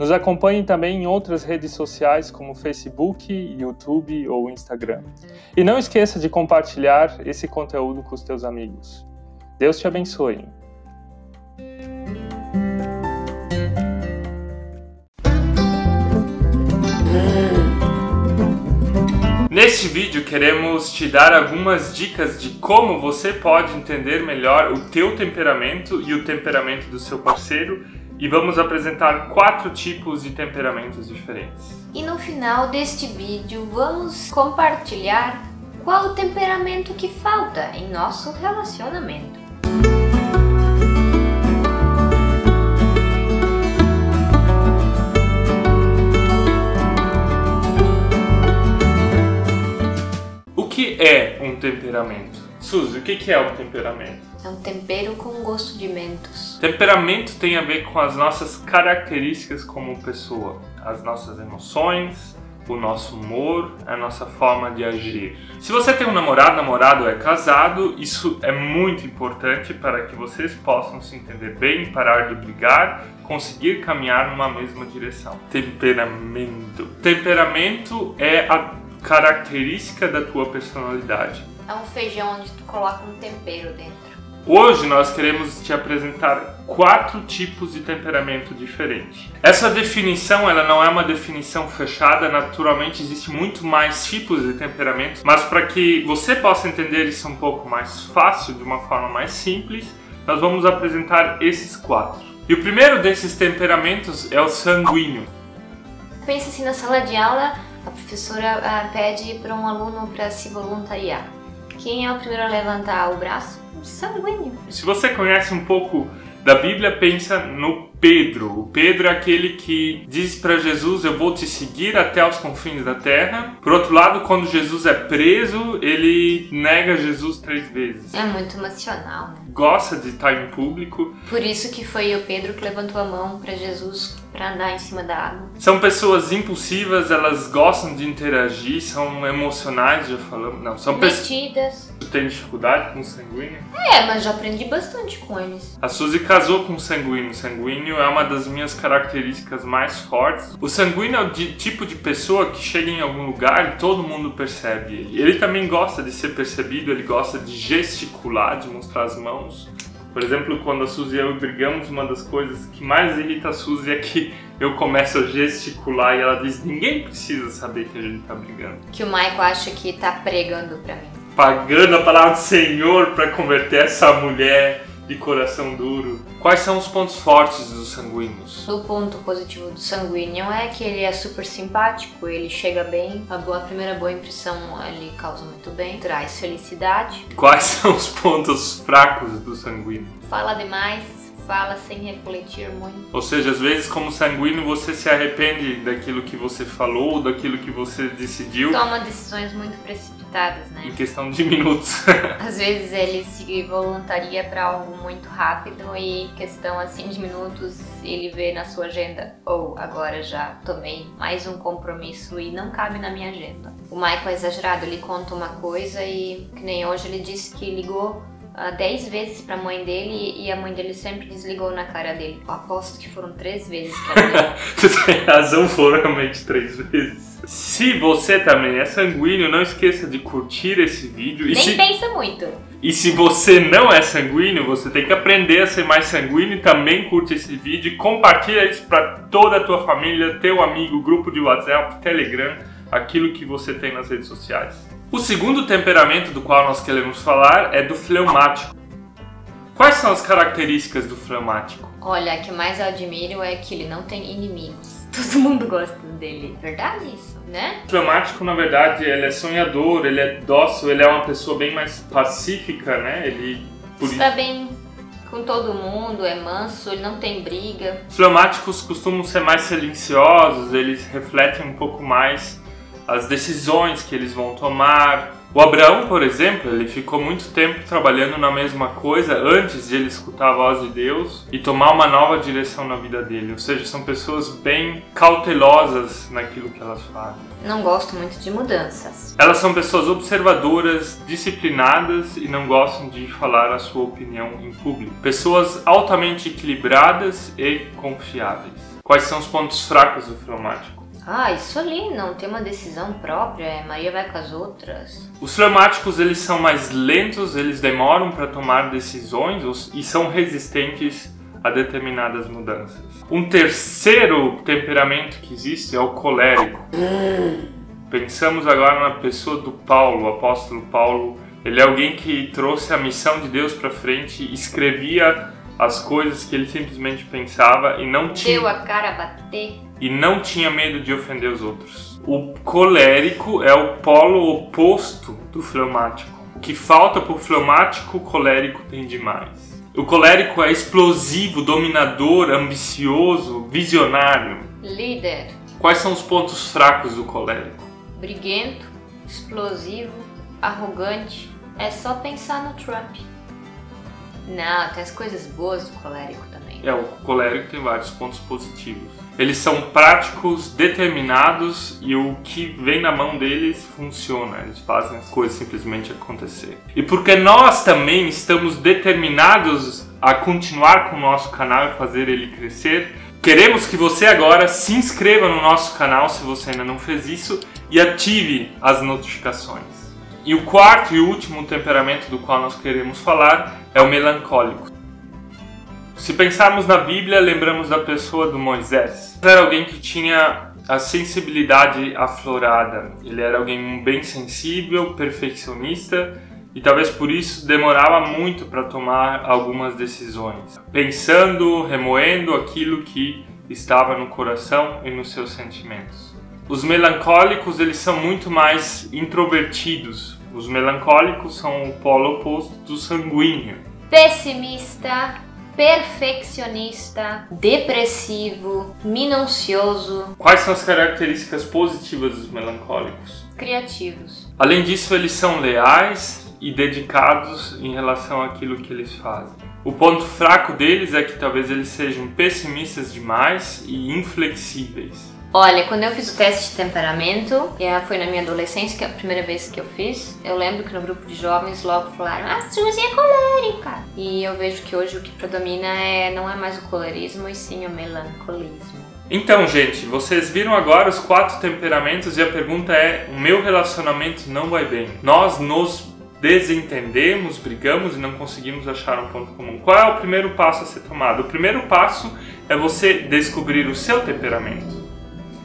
Nos acompanhe também em outras redes sociais como Facebook, YouTube ou Instagram. E não esqueça de compartilhar esse conteúdo com os teus amigos. Deus te abençoe. Neste vídeo queremos te dar algumas dicas de como você pode entender melhor o teu temperamento e o temperamento do seu parceiro e vamos apresentar quatro tipos de temperamentos diferentes. E no final deste vídeo vamos compartilhar qual o temperamento que falta em nosso relacionamento. O que é um temperamento? Suzy, o que é um temperamento? É um tempero com gosto de mentos. Temperamento tem a ver com as nossas características como pessoa, as nossas emoções, o nosso humor, a nossa forma de agir. Se você tem um namorado, namorado é casado, isso é muito importante para que vocês possam se entender bem, parar de brigar, conseguir caminhar numa mesma direção. Temperamento. Temperamento é a característica da tua personalidade. É um feijão onde tu coloca um tempero dentro. Hoje nós queremos te apresentar quatro tipos de temperamento diferente. Essa definição ela não é uma definição fechada, naturalmente existe muito mais tipos de temperamento, mas para que você possa entender isso um pouco mais fácil, de uma forma mais simples, nós vamos apresentar esses quatro. E o primeiro desses temperamentos é o sanguíneo. Pensa assim na sala de aula, a professora ah, pede para um aluno para se voluntariar. Quem é o primeiro a levantar o braço? Sanguíneo. Se você conhece um pouco da Bíblia, pensa no Pedro. O Pedro é aquele que diz para Jesus: Eu vou te seguir até os confins da terra. Por outro lado, quando Jesus é preso, ele nega Jesus três vezes. É muito emocional, né? Gosta de estar em público. Por isso que foi o Pedro que levantou a mão para Jesus para andar em cima da água. São pessoas impulsivas, elas gostam de interagir, são emocionais, já falamos. Não, são pessoas. Metidas. Tu tem dificuldade com sanguíneo? É, mas já aprendi bastante com eles. A Suzy casou com sanguíneo. Sanguíneo é uma das minhas características mais fortes. O sanguíneo é o de- tipo de pessoa que chega em algum lugar e todo mundo percebe ele. Ele também gosta de ser percebido, ele gosta de gesticular, de mostrar as mãos. Por exemplo, quando a Suzy e eu brigamos, uma das coisas que mais irrita a Suzy é que eu começo a gesticular e ela diz: ninguém precisa saber que a gente tá brigando. Que o Michael acha que tá pregando pra mim. Pagando a palavra do Senhor para converter essa mulher de coração duro. Quais são os pontos fortes dos sanguíneos? O ponto positivo do sanguíneo é que ele é super simpático, ele chega bem, a, boa, a primeira boa impressão ele causa muito bem, traz felicidade, Quais são os pontos fracos do sanguíneo? fala demais, fala sem refletir muito. Ou seja, às vezes, como sanguíneo, você se arrepende daquilo que você falou, daquilo que você decidiu Toma decisões muito precipitadas, em né? questão de minutos. Às vezes ele se voluntaria para algo muito rápido e em questão assim de minutos ele vê na sua agenda ou agora já tomei mais um compromisso e não cabe na minha agenda. O Michael é exagerado, ele conta uma coisa e que nem hoje ele disse que ligou ah, 10 vezes pra mãe dele e a mãe dele sempre desligou na cara dele. Eu aposto que foram três vezes que ela. Você tem razão, foram realmente três vezes. Se você também é sanguíneo, não esqueça de curtir esse vídeo. E Nem se, pensa muito. e se você não é sanguíneo, você tem que aprender a ser mais sanguíneo e também curte esse vídeo. e Compartilha isso para toda a tua família, teu amigo, grupo de WhatsApp, Telegram, aquilo que você tem nas redes sociais. O segundo temperamento do qual nós queremos falar é do fleumático. Quais são as características do fleumático? Olha, a que mais eu admiro é que ele não tem inimigos. Todo mundo gosta dele. Verdade isso, né? O fleumático, na verdade, ele é sonhador, ele é dócil, ele é uma pessoa bem mais pacífica, né? Ele Está bem com todo mundo, é manso, ele não tem briga. Os fleumáticos costumam ser mais silenciosos, eles refletem um pouco mais as decisões que eles vão tomar. O Abraão, por exemplo, ele ficou muito tempo trabalhando na mesma coisa antes de ele escutar a voz de Deus e tomar uma nova direção na vida dele. Ou seja, são pessoas bem cautelosas naquilo que elas fazem. Não gosto muito de mudanças. Elas são pessoas observadoras, disciplinadas e não gostam de falar a sua opinião em público. Pessoas altamente equilibradas e confiáveis. Quais são os pontos fracos do fleumático? Ah, isso ali não tem uma decisão própria, é Maria vai com as outras. Os fleumáticos eles são mais lentos, eles demoram para tomar decisões e são resistentes a determinadas mudanças. Um terceiro temperamento que existe é o colérico. Pensamos agora na pessoa do Paulo, o apóstolo Paulo. Ele é alguém que trouxe a missão de Deus para frente, escrevia as coisas que ele simplesmente pensava e não tinha Deu a cara a bater. E não tinha medo de ofender os outros. O colérico é o polo oposto do fleumático. O que falta para o fleumático, o colérico tem demais. O colérico é explosivo, dominador, ambicioso, visionário. Líder, Quais são os pontos fracos do colérico? briguento, explosivo, arrogante. É só pensar no Trump. Não, tem as coisas boas do colérico também. É, o colérico tem vários pontos positivos. Eles são práticos, determinados e o que vem na mão deles funciona. Eles fazem as coisas simplesmente acontecer. E porque nós também estamos determinados a continuar com o nosso canal e fazer ele crescer, queremos que você agora se inscreva no nosso canal se você ainda não fez isso e ative as notificações. E o quarto e último temperamento do qual nós queremos falar é o melancólico. Se pensarmos na Bíblia, lembramos da pessoa do Moisés. Era alguém que tinha a sensibilidade aflorada. Ele era alguém bem sensível, perfeccionista e talvez por isso demorava muito para tomar algumas decisões, pensando, remoendo aquilo que estava no coração e nos seus sentimentos. Os melancólicos, eles são muito mais introvertidos. Os melancólicos são o polo oposto do sanguíneo. Pessimista, perfeccionista, depressivo, minucioso, Quais são as características positivas dos melancólicos? criativos. Além disso, eles são leais e dedicados em relação àquilo que eles fazem. O ponto fraco deles é que talvez eles sejam pessimistas demais e inflexíveis. Olha, quando eu fiz o teste de temperamento, e foi na minha adolescência, que é a primeira vez que eu fiz, eu lembro que no grupo de jovens logo falaram, ah, Suzy é colérica. E eu vejo que hoje o que predomina é, não é mais o colerismo, e sim o melancolismo. Então, gente, vocês viram agora os quatro temperamentos e a pergunta é: o meu relacionamento não vai bem. Nós nos desentendemos, brigamos e não conseguimos achar um ponto comum. Qual é o primeiro passo a ser tomado? O primeiro passo é você descobrir o seu temperamento.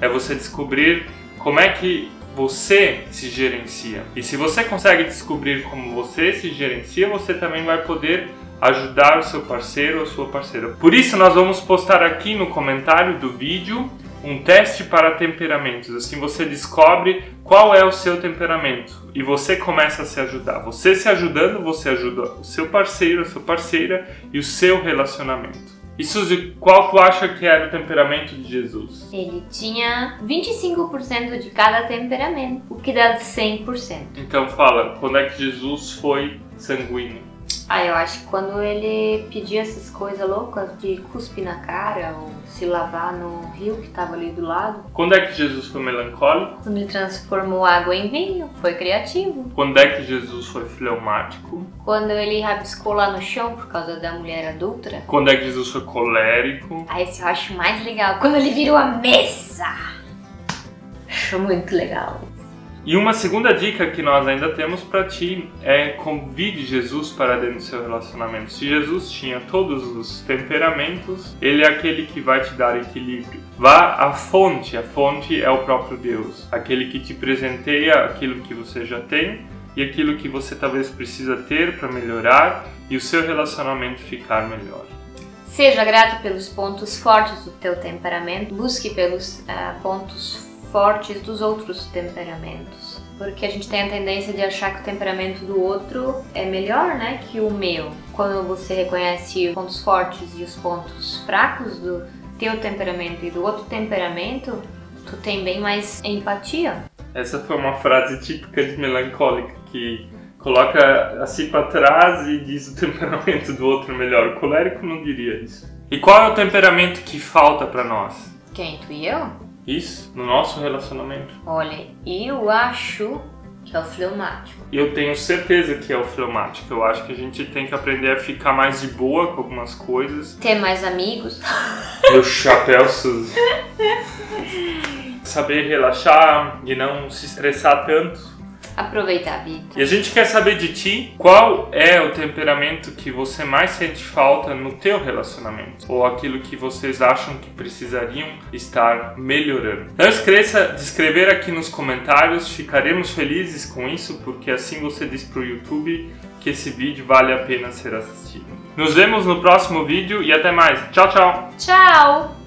É você descobrir como é que você se gerencia. E se você consegue descobrir como você se gerencia, você também vai poder ajudar o seu parceiro ou sua parceira. Por isso, nós vamos postar aqui no comentário do vídeo um teste para temperamentos. Assim você descobre qual é o seu temperamento e você começa a se ajudar. Você se ajudando, você ajuda o seu parceiro, a sua parceira e o seu relacionamento. E Suzy, qual tu acha que era o temperamento de Jesus? Ele tinha 25% de cada temperamento, o que dá 100%. Então fala, quando é que Jesus foi sanguíneo? Ah, eu acho que quando ele pedia essas coisas loucas de cuspir na cara ou se lavar no rio que tava ali do lado, Quando é que Jesus foi melancólico? quando ele transformou água em vinho, foi criativo. Quando é que Jesus foi fleumático? Quando ele rabiscou lá no chão por causa da mulher adulta. Quando é que Jesus foi colérico? Ah, esse eu acho mais legal. Quando ele virou a mesa. Acho muito legal. E uma segunda dica que nós ainda temos para ti é convide Jesus para dentro do seu relacionamento. Se Jesus tinha todos os temperamentos, ele é aquele que vai te dar equilíbrio. Vá à fonte, a fonte é o próprio Deus, aquele que te presenteia aquilo que você já tem e aquilo que você talvez precisa ter para melhorar e o seu relacionamento ficar melhor. Seja grato pelos pontos fortes do teu temperamento, busque pelos ah, pontos fortes dos outros temperamentos. Porque a gente tem a tendência de achar que o temperamento do outro é melhor, né, que o meu. Quando você reconhece os pontos fortes e os pontos fracos do teu temperamento e do outro temperamento, tu tem bem mais empatia. Essa foi uma frase típica de melancólica que coloca assim para trás e diz o temperamento do outro melhor. O colérico não diria isso. E qual é o temperamento que falta para nós? Quem, tu e eu? Isso, no nosso relacionamento. Olha, eu acho que é o fleumático. Eu tenho certeza que é o fleumático. Eu acho que a gente tem que aprender a ficar mais de boa com algumas coisas. Ter mais amigos. Meu chapéu, Suzy. Saber relaxar e não se estressar tanto aproveitar a vida. E a gente quer saber de ti qual é o temperamento que você mais sente falta no teu relacionamento ou aquilo que vocês acham que precisariam estar melhorando. Não esqueça de escrever aqui nos comentários, ficaremos felizes com isso porque assim você diz pro YouTube que esse vídeo vale a pena ser assistido. Nos vemos no próximo vídeo e até mais. Tchau, tchau. Tchau.